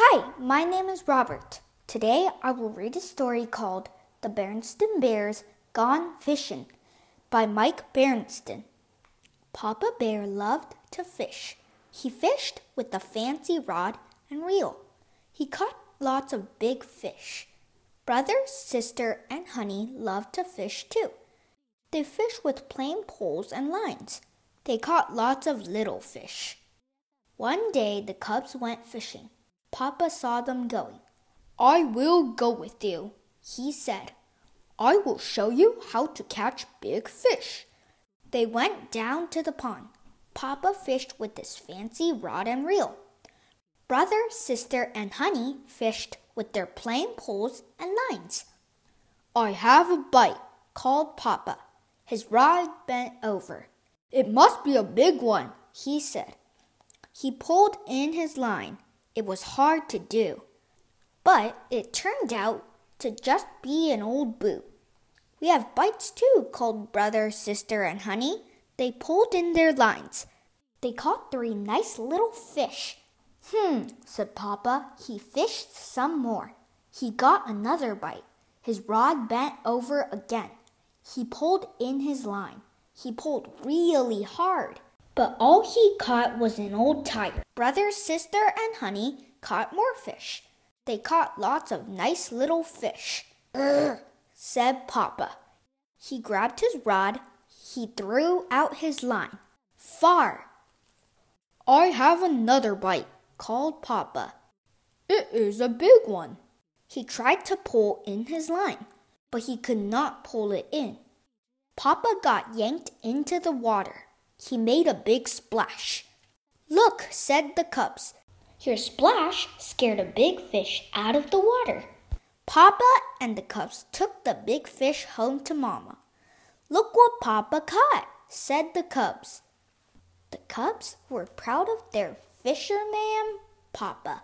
Hi, my name is Robert. Today I will read a story called The Berenstain Bears Gone Fishing by Mike Berenstain. Papa Bear loved to fish. He fished with a fancy rod and reel. He caught lots of big fish. Brother, sister, and Honey loved to fish too. They fished with plain poles and lines. They caught lots of little fish. One day the cubs went fishing. Papa saw them going. I will go with you, he said. I will show you how to catch big fish. They went down to the pond. Papa fished with his fancy rod and reel. Brother, sister, and Honey fished with their plain poles and lines. I have a bite, called Papa. His rod bent over. It must be a big one, he said. He pulled in his line. It was hard to do, but it turned out to just be an old boot. We have bites too, called brother, sister, and honey. They pulled in their lines. They caught three nice little fish. Hmm, said Papa. He fished some more. He got another bite. His rod bent over again. He pulled in his line. He pulled really hard. But all he caught was an old tiger. Brother, sister, and Honey caught more fish. They caught lots of nice little fish. Ugh, said Papa. He grabbed his rod. He threw out his line. Far. I have another bite, called Papa. It is a big one. He tried to pull in his line, but he could not pull it in. Papa got yanked into the water. He made a big splash. Look, said the cubs. Your splash scared a big fish out of the water. Papa and the cubs took the big fish home to Mama. Look what Papa caught, said the cubs. The cubs were proud of their fisherman Papa.